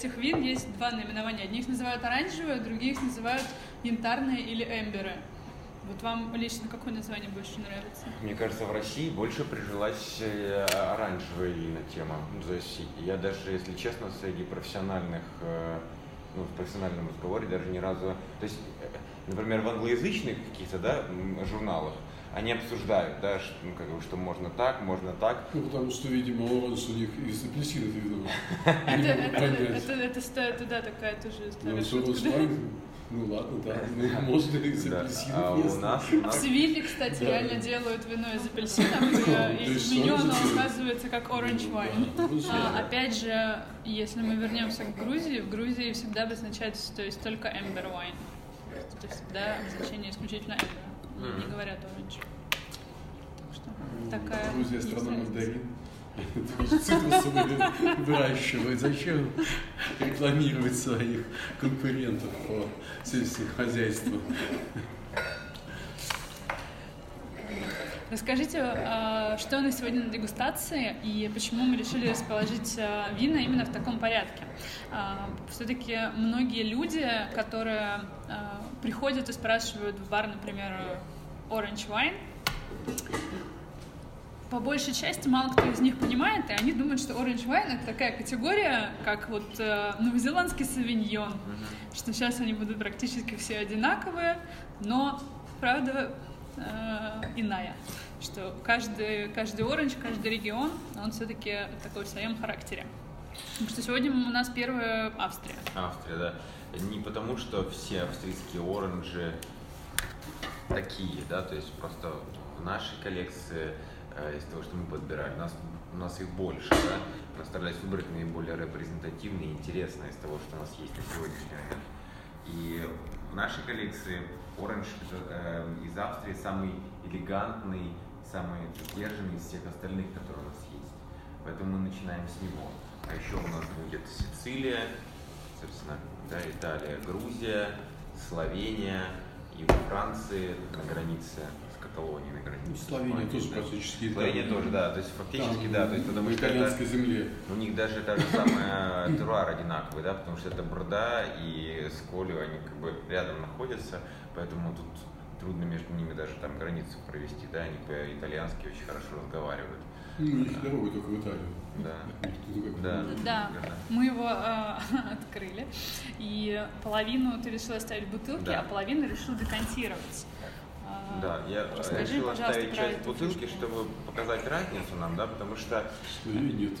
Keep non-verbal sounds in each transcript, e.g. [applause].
этих вин есть два наименования. Одних называют оранжевые, других называют янтарные или эмберы. Вот вам лично какое название больше нравится? Мне кажется, в России больше прижилась э, оранжевая именно тема. То есть я даже, если честно, среди профессиональных, э, ну, в профессиональном разговоре даже ни разу... То есть, э, например, в англоязычных каких-то, да, журналах они обсуждают, да, что, ну, как бы, что можно так, можно так. Ну, потому что, видимо, оранж у них из апельсинов видно. Это, это, это, да, такая тоже ну, старая ну ладно, да, [laughs] ну, можно из апельсинов а у нас, В Севиле, кстати, реально делают вино из апельсинов, и меню оно указывается как orange wine. Ну, а, опять же, если мы вернемся к Грузии, в Грузии всегда обозначается, то есть только amber wine. То есть всегда обозначение исключительно amber, не говорят orange. Так что такая... Грузия страна мандарин. [laughs] Цитрусовые выращивают. Зачем рекламировать своих конкурентов по сельскому хозяйству? Расскажите, а, что у нас сегодня на дегустации и почему мы решили расположить а, вина именно в таком порядке. А, Все-таки многие люди, которые приходят и спрашивают в бар, например, orange wine, по большей части мало кто из них понимает, и они думают, что Orange Wine это такая категория, как вот э, новозеландский савиньон, mm-hmm. что сейчас они будут практически все одинаковые, но правда э, иная, что каждый, каждый оранж, каждый регион, он все-таки такой в своем характере. Потому что сегодня у нас первая Австрия. Австрия, да. Не потому, что все австрийские оранжи такие, да, то есть просто в нашей коллекции Э, из того, что мы подбирали. У нас, у нас их больше, да? Мы старались выбрать наиболее репрезентативные интересные из того, что у нас есть на сегодняшний момент. И в нашей коллекции Orange э, из Австрии самый элегантный, самый сдержанный из всех остальных, которые у нас есть. Поэтому мы начинаем с него. А еще у нас будет Сицилия, собственно, да, Италия, Грузия, Словения и Франции на границе Каталонии на границе. Ну, Словения тоже практически Словения тоже, да, то есть фактически, там, да, то есть потому что итальянской это, земле. У них даже та же самая [coughs] теруар одинаковый, да, потому что это Брда и Сколио, они как бы рядом находятся, поэтому тут трудно между ними даже там границу провести, да, они по-итальянски очень хорошо разговаривают. Ну, у них дорога только в Италию. Да. Да. да. Мы его э, [laughs] открыли, и половину ты решил оставить в бутылке, да. а половину решил декантировать. Да, я Расскажи, решил оставить часть бутылки, фишку. чтобы показать разницу нам, да, потому что... Что ее нет.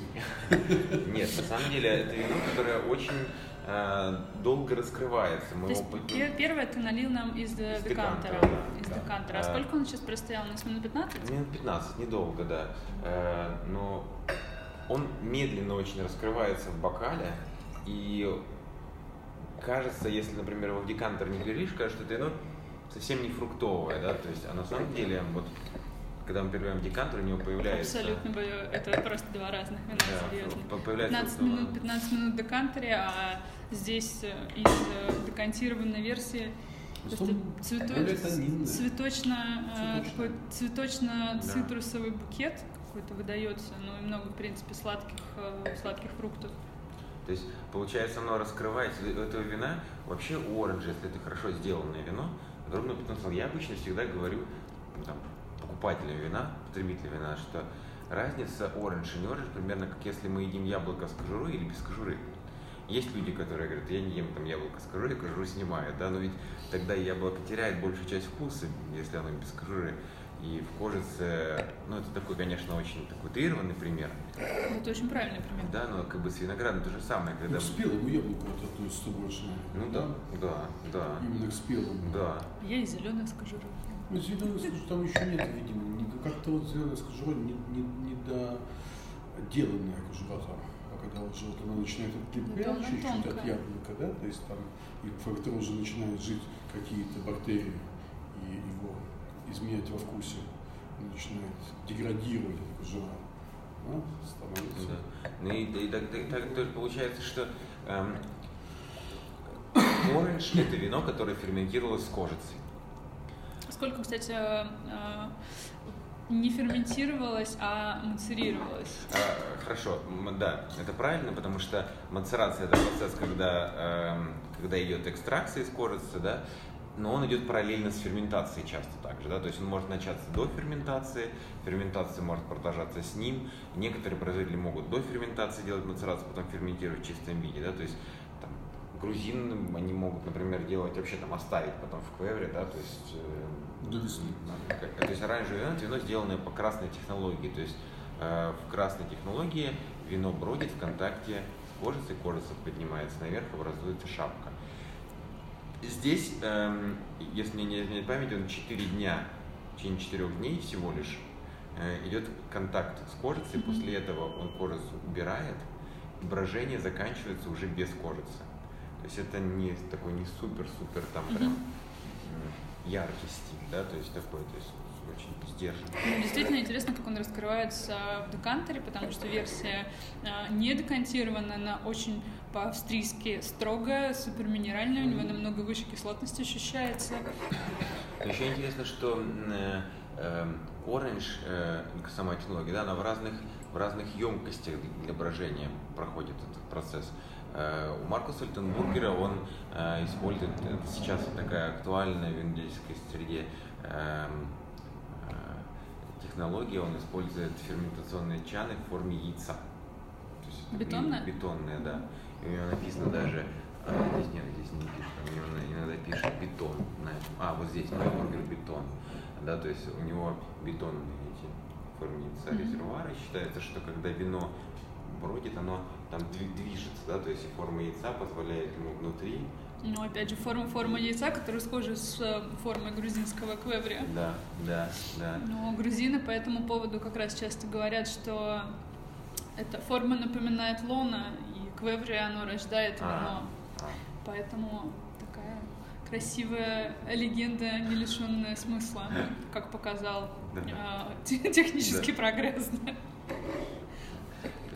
[laughs] Нет, на самом деле это вино, которое очень долго раскрывается. Мы То есть первое ты налил нам из, из декантера. декантера да. Из да. декантера. А сколько он сейчас простоял? У нас минут 15? Минут 15, недолго, да. Э, но он медленно очень раскрывается в бокале, и кажется, если, например, его в декантер не перелишь, кажется, что это вино совсем не фруктовая, да, то есть, а на самом деле, вот, когда мы перебиваем декантер, у него появляется... Абсолютно, это просто два разных вина, да, серьезно. Появляется 15 минут, 15 минут декантере, а здесь э, из э, декантированной версии цвето... цветочно, э, такой цветочно-цитрусовый букет какой-то выдается, ну и много, в принципе, сладких, сладких фруктов. То есть, получается, оно раскрывается. У этого вина, вообще у оранжа, если это хорошо сделанное вино, огромный потенциал. Я обычно всегда говорю ну, там, покупателям вина, потребителям вина, что разница оранж и не оранж примерно как если мы едим яблоко с кожурой или без кожуры. Есть люди, которые говорят, я не ем там яблоко с кожурой, кожуру снимают, да, но ведь тогда яблоко теряет большую часть вкуса, если оно без кожуры. И в кожице, ну это такой, конечно, очень такой утрированный пример. Это очень правильный пример. Да, но как бы с виноградом то же самое. Когда... Ну, к спелому яблоку это относится больше. Ну да, да, да. Именно к спелому. Да. Я и зеленая с кожурой. Ну, зеленая с кожурой там еще нет, видимо. Как-то вот зеленая с кожурой не, не, не доделанная кожура там. А когда уже вот она начинает отлеплять чуть-чуть от яблока, да, то есть там и фактор уже начинают жить какие-то бактерии и его изменять во вкусе, начинает деградировать эта кожура. Да, становится. Да. Ну и, и так, так, так, так получается, что эм, оранж это вино, которое ферментировалось с кожицей. Сколько, кстати, э, не ферментировалось, а мацерировалось. А, хорошо, да, это правильно, потому что мацерация это процесс, когда, э, когда идет экстракция из кожицы, да, но он идет параллельно с ферментацией часто также, да, то есть он может начаться до ферментации, ферментация может продолжаться с ним, некоторые производители могут до ферментации делать мацерацию, потом ферментировать в чистом виде, да, то есть там, грузин они могут, например, делать вообще там оставить потом в квевре, да, то есть До весны. то есть оранжевое вино, это вино, сделанное по красной технологии. То есть э, в красной технологии вино бродит в контакте с кожицей, кожица поднимается наверх, образуется шапка. Здесь, эм, если мне не изменяет память, он 4 дня, в течение 4 дней всего лишь э, идет контакт с кожицей, после этого он кожицу убирает, и брожение заканчивается уже без кожицы. То есть это не такой не супер-супер там прям м, яркий стиль, да, то есть такой, то есть очень сдержанный. Ну, действительно интересно, как он раскрывается в декантере, потому что версия э, не декантирована, она очень по-австрийски строгая, супер минеральная, у него намного выше кислотность ощущается. Еще интересно, что э, э, оранж, э, сама технология, да, она в разных, в разных емкостях для брожения проходит этот процесс. Э, у Маркуса Альтенбургера он использует, это сейчас такая актуальная в винодельской среде эм, технология, он использует ферментационные чаны в форме яйца. Бетонная? Бетонные, да. И у него написано даже, а, здесь нет, здесь не пишет, у него иногда пишет бетон. на этом. А, вот здесь, бургер бетон. Да, то есть у него бетонные эти в форме яйца резервуары. Считается, что когда вино бродит, оно там дви- движется, да, то есть форма яйца позволяет ему внутри, Но опять же форма, форма яйца, которая схожа с э, формой грузинского квеврия. да, да, да. Но грузины по этому поводу как раз часто говорят, что эта форма напоминает лона, квеври оно рождает А, вино. а. Поэтому такая красивая легенда, не лишенная смысла, как показал Да. э, те- технический прогресс. да.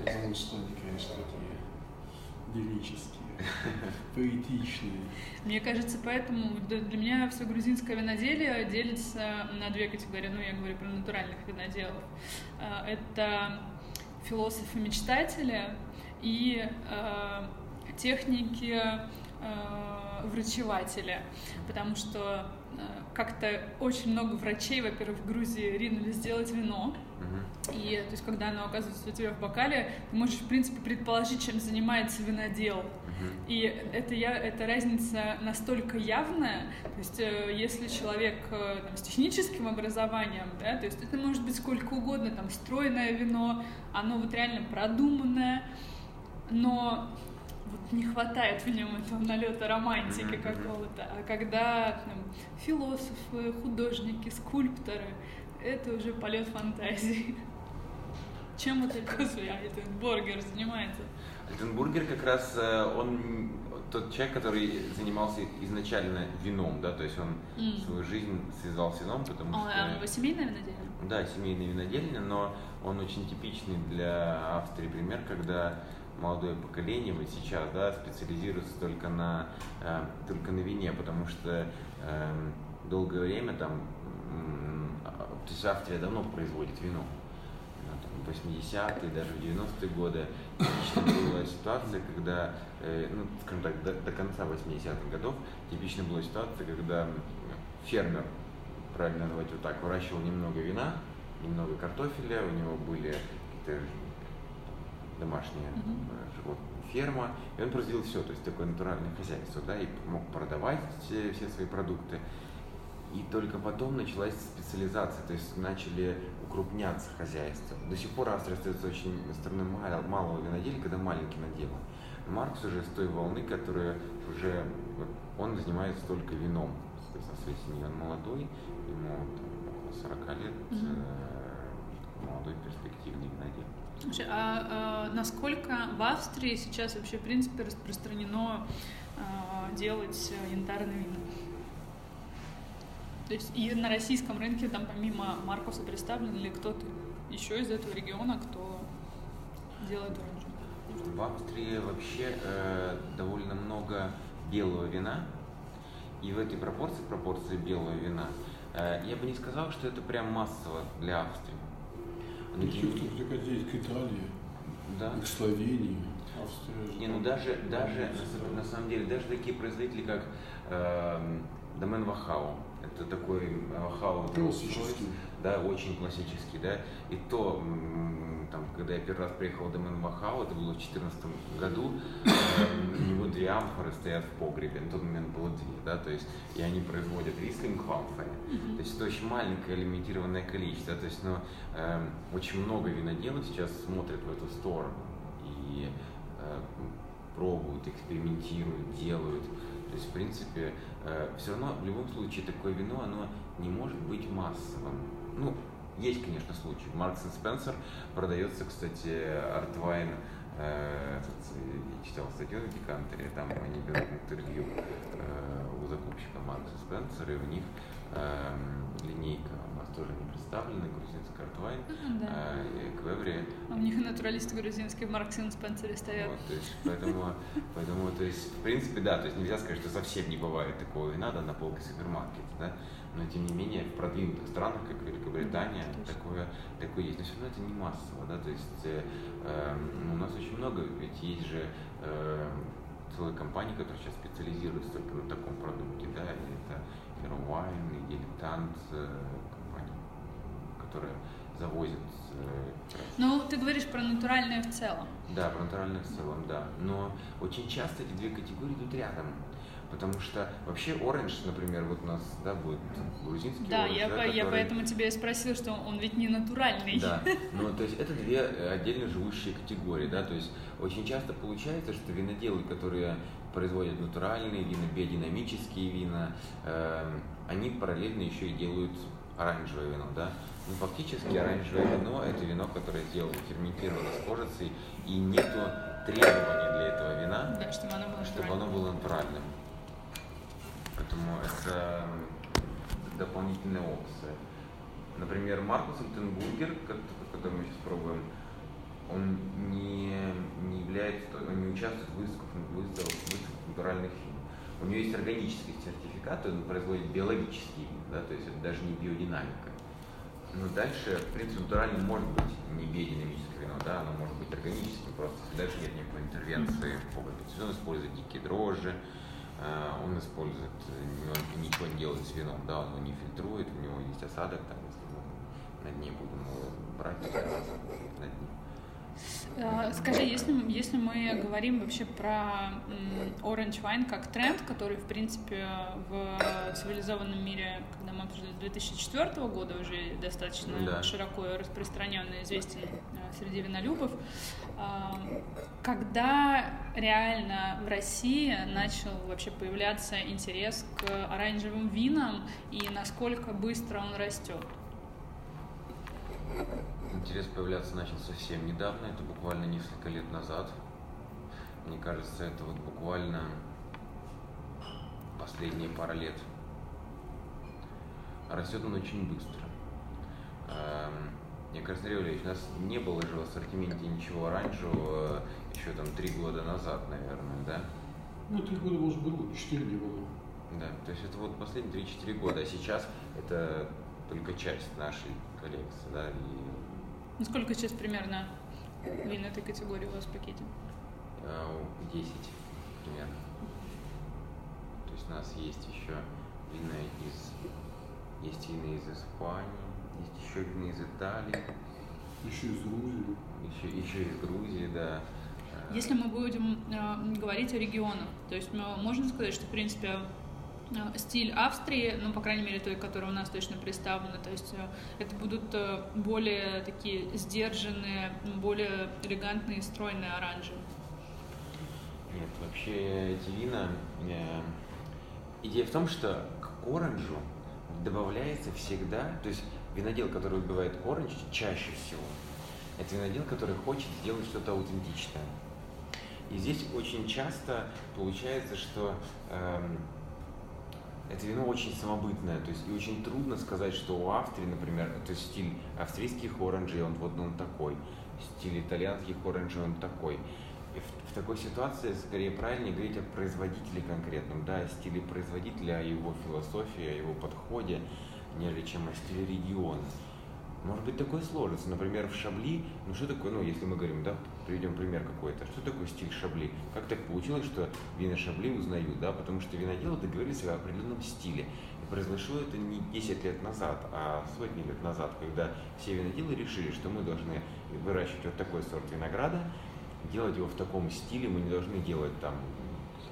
Потому что они, конечно, такие лирические, [laughs] поэтичные. Мне кажется, поэтому для меня все грузинское виноделие делится на две категории. Ну, я говорю про натуральных виноделов. Э, Это философы-мечтатели и э, техники э, врачеватели. Потому что э, как-то очень много врачей, во-первых, в Грузии ринулись делать вино. И то есть, когда оно оказывается у тебя в бокале, ты можешь, в принципе, предположить, чем занимается винодел. И это, я, эта разница настолько явная, то есть э, если человек э, там, с техническим образованием, да, то есть это может быть сколько угодно, там, стройное вино, оно вот реально продуманное, но вот не хватает в нем этого налета романтики какого-то. А когда там, философы, художники, скульпторы, это уже полет фантазии. Чем вот этот этот бургер занимается? Альтенбургер как раз э, он тот человек, который занимался изначально вином, да, то есть он М. свою жизнь связал с вином, потому А, а у него что семейное виноделие? да, семейный винодельня, но он очень типичный для Австрии пример, когда молодое поколение вот сейчас, да, специализируется только на э, только на вине, потому что эм, долгое время там, а, то есть Австрия давно производит вино. Ну, там, в 80-е, даже в 90-е годы типично была ситуация, когда, э, ну, скажем так, до, до конца 80-х годов типично была ситуация, когда фермер, правильно назвать вот так, выращивал немного вина, немного картофеля, у него были какие-то э, животные, ферма, и он производил все, то есть такое натуральное хозяйство, да, и мог продавать все, все свои продукты. И только потом началась специализация, то есть начали укрупняться хозяйства. До сих пор Австрия остается очень страной мал- малого виноделия, когда маленький надела. Маркс уже с той волны, которая уже, вот, он занимается только вином. Соответственно, своей семье он молодой, ему там, около 40 лет, э, молодой перспективный винодел. Слушай, а, а насколько в Австрии сейчас вообще, в принципе, распространено а, делать э, янтарные вина? То есть и на российском рынке, там помимо Маркуса представлен ли кто-то еще из этого региона, кто делает оранжевый? В Австрии вообще э, довольно много белого вина, и в этой пропорции, пропорции белого вина, Э, я бы не сказал, что это прям массово для Австрии. Но здесь к Италии, да? к Словении, Австрия. Не, ну даже, даже на, на самом деле, даже такие производители, как э, Домен Вахау, это такой Вахау классический. Да, очень классический, да. И то, там, когда я первый раз приехал в Домен Вахау, это было в 2014 году, э, у него две амфоры стоят в погребе, на тот момент было две, да, то есть, и они производят рислинг в амфоре. То есть это очень маленькое лимитированное количество, то есть, ну, э, очень много виноделов сейчас смотрят в эту сторону и э, пробуют, экспериментируют, делают. То есть, в принципе, э, все равно в любом случае такое вино, оно не может быть массовым. Ну, есть, конечно, случаи. Маркс и Спенсер продается, кстати, Артвайн, э, я читал статью на Декантере, там они берут интервью э, у закупщика Маркса Спенсера, и у них э, линейка у нас тоже не представлена, грузинская Артвайн, да. э, Квеври. А у них натуралисты грузинские в Марксе и Спенсере стоят. Вот, то есть, поэтому, поэтому, то есть, в принципе, да, то есть нельзя сказать, что совсем не бывает такого вина, да, на полке супермаркета, да, но тем не менее в продвинутых странах, как Великобритания, mm-hmm. такое, такое есть. Но все равно это не массово, да, то есть э, э, у нас очень много, ведь есть же э, целые компании, которые сейчас специализируются только на таком продукте, да, и это Airwine, и Дилетант, э, компании, которые завозят. Э, ну, ты говоришь про натуральное в целом. Да, про натуральное в целом, да. Но очень часто эти две категории идут рядом. Потому что вообще оранж, например, вот у нас да, будет грузинский да, оранж. Я, да, который... я поэтому тебя и спросила, что он ведь не натуральный. Да, [laughs] ну то есть это две отдельно живущие категории, да, то есть очень часто получается, что виноделы, которые производят натуральные вина, биодинамические вина, э, они параллельно еще и делают оранжевое вино, да. Ну, фактически оранжевое вино – это вино, которое сделано ферментировано с кожицей, и нету требований для этого вина, да, чтобы оно было чтобы оно было натуральным. Поэтому это дополнительная опция. Например, Маркус Альтенбургер, который мы сейчас пробуем, он не, не является, он не участвует в выставках, натуральных вин. У него есть органический сертификат, он производит биологические вина, да, то есть это даже не биодинамика. Но дальше, в принципе, натуральным может быть не биодинамическое вино, да, оно может быть органическим, просто дальше нет никакой интервенции в погребе. То есть он использует дикие дрожжи, он использует, он ничего не делает с вином, да, он его не фильтрует, у него есть осадок, там, если мы на дне будем его брать, на дне. Э, скажи, если, если мы говорим вообще про orange wine как тренд, который, в принципе, в цивилизованном мире, когда мы обсуждали 2004 года, уже достаточно да. широко распространенный, известен э, среди винолюбов, э, когда реально в России начал вообще появляться интерес к оранжевым винам и насколько быстро он растет? Интерес появляться начал совсем недавно, это буквально несколько лет назад. Мне кажется, это вот буквально последние пара лет. Растет он очень быстро. Эм, мне кажется, Андрей у нас не было же в ассортименте ничего оранжевого еще там три года назад, наверное, да? Ну, три года, может, было, четыре не было. Да, то есть это вот последние 3-4 года, а сейчас это только часть нашей коллекции, да, и ну, сколько сейчас примерно вин этой категории у вас в пакете? 10 а, примерно. То есть у нас есть еще вина из есть вина из Испании, есть еще вина из Италии. Еще из Грузии. Еще, еще из Грузии, да. Если мы будем э, говорить о регионах, то есть мы, можно сказать, что в принципе стиль Австрии, ну, по крайней мере, той, которая у нас точно представлена. То есть э, это будут э, более такие сдержанные, более элегантные, стройные оранжи. Нет, вообще эти вина... Идея в том, что к оранжу добавляется всегда, то есть винодел, который убивает оранж, чаще всего, это винодел, который хочет сделать что-то аутентичное. И здесь очень часто получается, что эм, это вино очень самобытное, то есть и очень трудно сказать, что у Австрии, например, то есть стиль австрийских оранжей, он вот он такой, стиль итальянских оранжей, он такой. И в, в такой ситуации скорее правильнее говорить о производителе конкретном, да, о стиле производителя, о его философии, о его подходе. нежели чем о стиле региона. Может быть, такое сложится. Например, в Шабли, ну что такое, ну если мы говорим, да, приведем пример какой-то, что такое стиль Шабли? Как так получилось, что вина Шабли узнают, да, потому что виноделы договорились о определенном стиле. И произошло это не 10 лет назад, а сотни лет назад, когда все виноделы решили, что мы должны выращивать вот такой сорт винограда, делать его в таком стиле, мы не должны делать там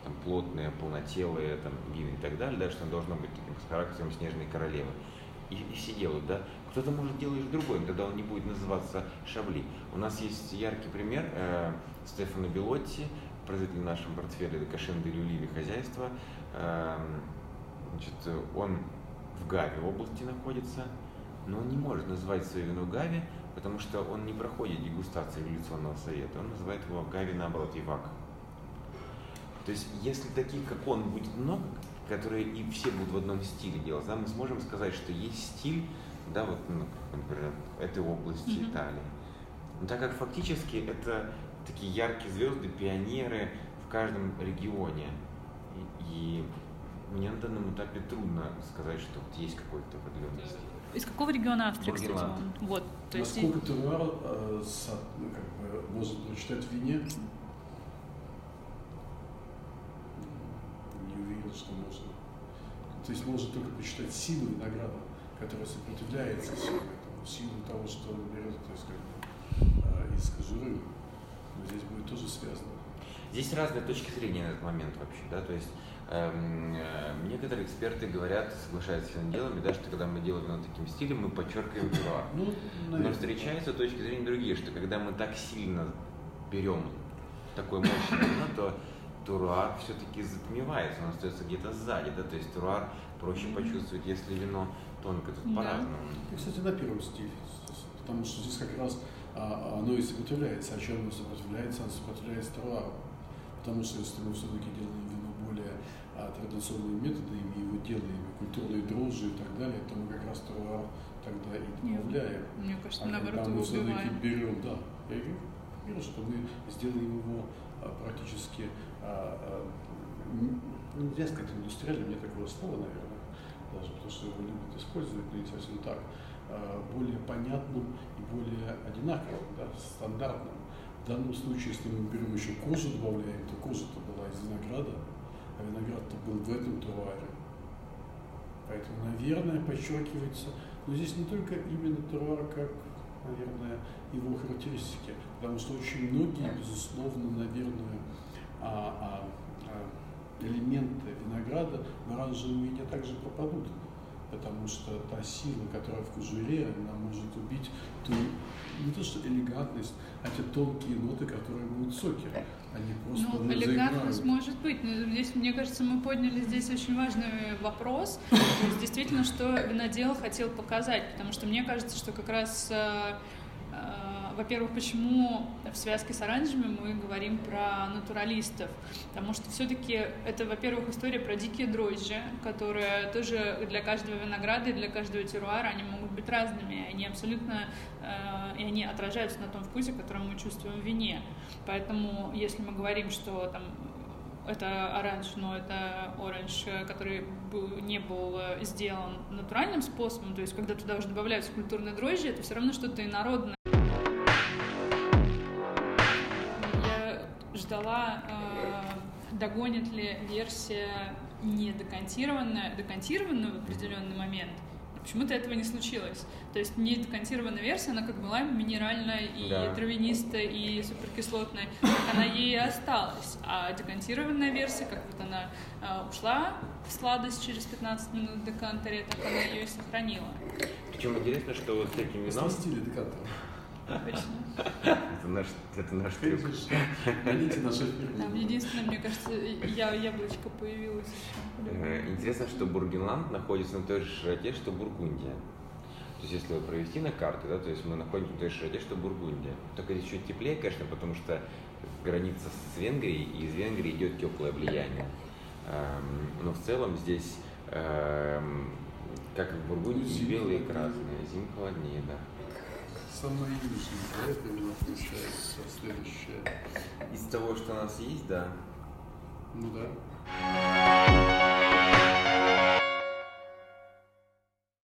там, плотные, полнотелые там, вины и так далее, да, что оно должно быть таким с характером снежной королевы. И, и все делают, да. Кто-то может делать другой, тогда он не будет называться Шабли. У нас есть яркий пример э, Стефана Белотти, производитель в нашем портфеле Кашен де Люливи хозяйства. Э, значит, он в Гаве области находится, но он не может называть свое вино Гави, потому что он не проходит дегустации революционного совета. Он называет его Гави, наоборот, Ивак. То есть, если таких, как он, будет много, которые и все будут в одном стиле делать, да, мы сможем сказать, что есть стиль, да, вот, ну, например, этой области mm-hmm. Италии. Но так как фактически это такие яркие звезды, пионеры в каждом регионе. И, и мне на данном этапе трудно сказать, что вот есть какой-то определенный стиль. Из какого региона Австрии, кстати, он? Вот, то есть... Насколько Туруар э, ну, как бы, может прочитать в вине, уверен, что можно. То есть можно только посчитать силу винограда которая сопротивляется всему этому, силу того, что он берет, то есть, как бы, из кожуры. Но здесь будет тоже связано. Здесь разные точки зрения на этот момент вообще, да, то есть эм, э, некоторые эксперты говорят, соглашаются с виноделами, да, что когда мы делаем вино таким стилем, мы подчеркиваем теруар. [coughs] Ну, Но встречаются точки зрения другие, что когда мы так сильно берем такое мощное вино, то туруар все-таки затмевается, он остается где-то сзади, да, то есть туруар проще почувствовать, если вино тонко, тут да. по-разному. И, кстати, на первом стиле, потому что здесь как раз а, оно и сопротивляется. О чем оно сопротивляется? Оно сопротивляется товару. Потому что если мы все-таки делаем вино более а, традиционными методами, и его делаем, культурные дрожжи и так далее, то мы как раз товар тогда и добавляем. Мне кажется, а наоборот, когда мы все-таки берем, да, я говорю, что мы сделаем его а, практически, а, а, нельзя сказать индустриальным, нет такого слова, наверное, даже потому что его любят использовать, но не совсем так, а, более понятным и более одинаковым, да, стандартным. В данном случае, если мы берем еще кожу, добавляем, то кожа-то была из винограда, а виноград-то был в этом туруаре. Поэтому, наверное, подчеркивается, но здесь не только именно туруар, как, наверное, его характеристики, потому что очень многие, безусловно, наверное, а, а, а, элементы винограда в оранжевом вине также пропадут, потому что та сила, которая в кожуре, она может убить ту, не то что элегантность, а те тонкие ноты, которые будут соки. Они просто ну, элегантность может быть, но здесь, мне кажется, мы подняли здесь очень важный вопрос. То есть, действительно, что винодел хотел показать, потому что мне кажется, что как раз э, во-первых, почему в связке с оранжевыми мы говорим про натуралистов? Потому что все-таки это, во-первых, история про дикие дрожжи, которые тоже для каждого винограда и для каждого теруара они могут быть разными, они абсолютно э, и они отражаются на том вкусе, который мы чувствуем в вине. Поэтому, если мы говорим, что там это оранж, но это оранж, который не был э, сделан натуральным способом, то есть когда туда уже добавляются культурные дрожжи, это все равно что-то инородное. ждала, э, догонит ли версия не декантированная, декантированную в определенный момент. Почему-то этого не случилось. То есть не декантированная версия, она как была минеральная и да. травянистая и суперкислотная, так она ей и осталась. А декантированная версия, как вот она э, ушла в сладость через 15 минут в декантере, так она ее и сохранила. Причем интересно, что вот с этим вином... Сместили декантер. Это наш, это наш трюк. Гоните наши Там единственное, мне кажется, я, яблочко появилось еще. Э, интересно, что Бургенланд находится на той же широте, что Бургундия. То есть, если провести на карты, да, то есть мы находимся на той же широте, что Бургундия. Только здесь чуть теплее, конечно, потому что граница с Венгрией, и из Венгрии идет теплое влияние. Эм, но в целом здесь, эм, как в Бургундии, белые и красные, зим холоднее, да самое южное, это именно получается следующее. Из того, что у нас есть, да. Ну да.